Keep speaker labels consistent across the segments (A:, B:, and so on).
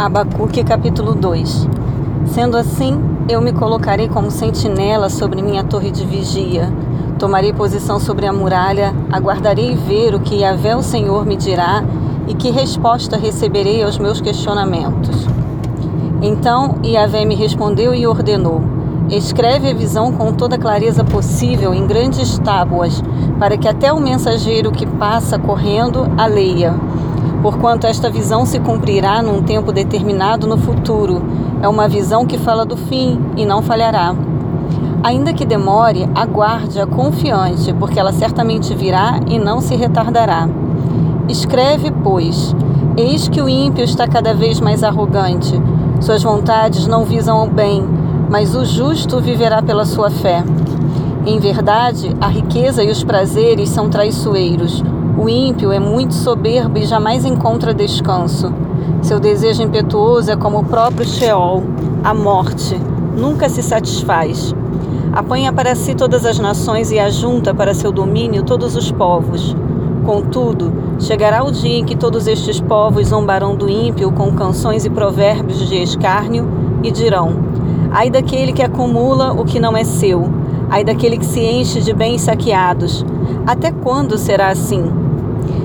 A: Abacuque capítulo 2 Sendo assim, eu me colocarei como sentinela sobre minha torre de vigia. Tomarei posição sobre a muralha, aguardarei ver o que Yahvé o Senhor me dirá e que resposta receberei aos meus questionamentos. Então Yahvé me respondeu e ordenou: Escreve a visão com toda a clareza possível em grandes tábuas, para que até o mensageiro que passa correndo a leia porquanto esta visão se cumprirá num tempo determinado no futuro. É uma visão que fala do fim e não falhará. Ainda que demore, aguarde-a confiante, porque ela certamente virá e não se retardará. Escreve, pois: Eis que o ímpio está cada vez mais arrogante. Suas vontades não visam o bem, mas o justo viverá pela sua fé. Em verdade, a riqueza e os prazeres são traiçoeiros. O ímpio é muito soberbo e jamais encontra descanso. Seu desejo impetuoso é como o próprio Sheol, a morte, nunca se satisfaz. Apanha para si todas as nações e ajunta para seu domínio todos os povos. Contudo, chegará o dia em que todos estes povos zombarão do ímpio com canções e provérbios de escárnio e dirão: Ai daquele que acumula o que não é seu, ai daquele que se enche de bens saqueados. Até quando será assim?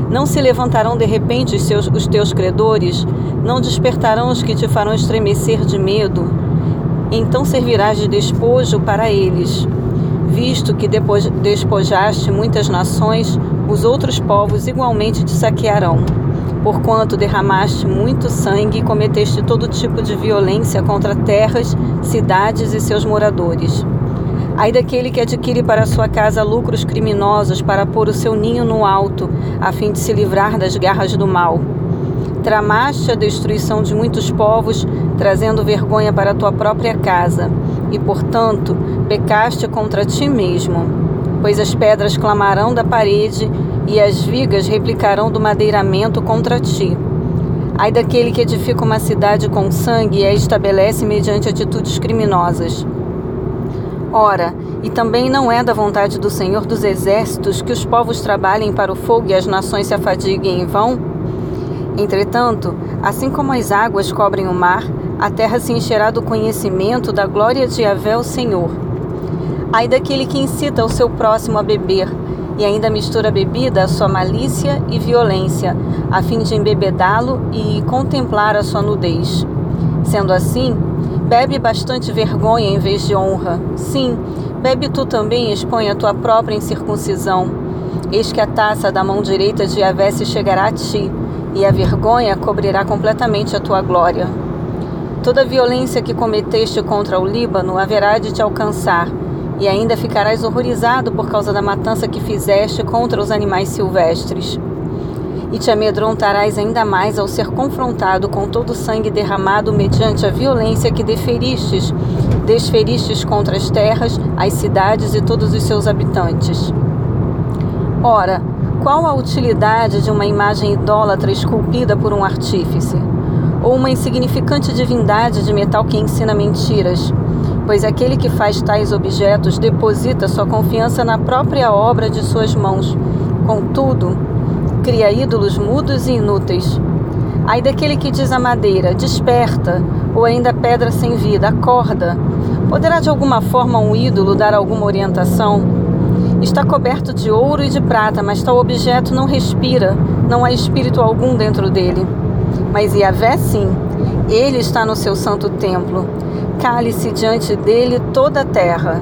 A: Não se levantarão de repente os, seus, os teus credores, não despertarão os que te farão estremecer de medo. Então servirás de despojo para eles. Visto que depois despojaste muitas nações, os outros povos igualmente te saquearão. Porquanto derramaste muito sangue e cometeste todo tipo de violência contra terras, cidades e seus moradores. Ai daquele que adquire para sua casa lucros criminosos para pôr o seu ninho no alto, a fim de se livrar das garras do mal. Tramaste a destruição de muitos povos, trazendo vergonha para a tua própria casa, e, portanto, pecaste contra ti mesmo. Pois as pedras clamarão da parede e as vigas replicarão do madeiramento contra ti. Ai daquele que edifica uma cidade com sangue e a estabelece mediante atitudes criminosas. Ora, e também não é da vontade do Senhor dos Exércitos que os povos trabalhem para o fogo e as nações se afadiguem em vão? Entretanto, assim como as águas cobrem o mar, a terra se encherá do conhecimento da glória de Yahvé, o Senhor. Ai daquele que incita o seu próximo a beber, e ainda mistura a bebida à sua malícia e violência, a fim de embebedá-lo e contemplar a sua nudez. Sendo assim, Bebe bastante vergonha em vez de honra. Sim, bebe tu também e expõe a tua própria incircuncisão. Eis que a taça da mão direita de Yahvé se chegará a ti, e a vergonha cobrirá completamente a tua glória. Toda a violência que cometeste contra o Líbano haverá de te alcançar, e ainda ficarás horrorizado por causa da matança que fizeste contra os animais silvestres e te amedrontarás ainda mais ao ser confrontado com todo o sangue derramado mediante a violência que deferistes, desferistes contra as terras, as cidades e todos os seus habitantes. Ora, qual a utilidade de uma imagem idólatra esculpida por um artífice? Ou uma insignificante divindade de metal que ensina mentiras? Pois aquele que faz tais objetos deposita sua confiança na própria obra de suas mãos. Contudo, cria ídolos mudos e inúteis. Ai daquele que diz à madeira, desperta, ou ainda pedra sem vida, acorda. Poderá de alguma forma um ídolo dar alguma orientação? Está coberto de ouro e de prata, mas tal objeto não respira, não há espírito algum dentro dele. Mas Yahvé sim, ele está no seu santo templo. Cale-se diante dele toda a terra.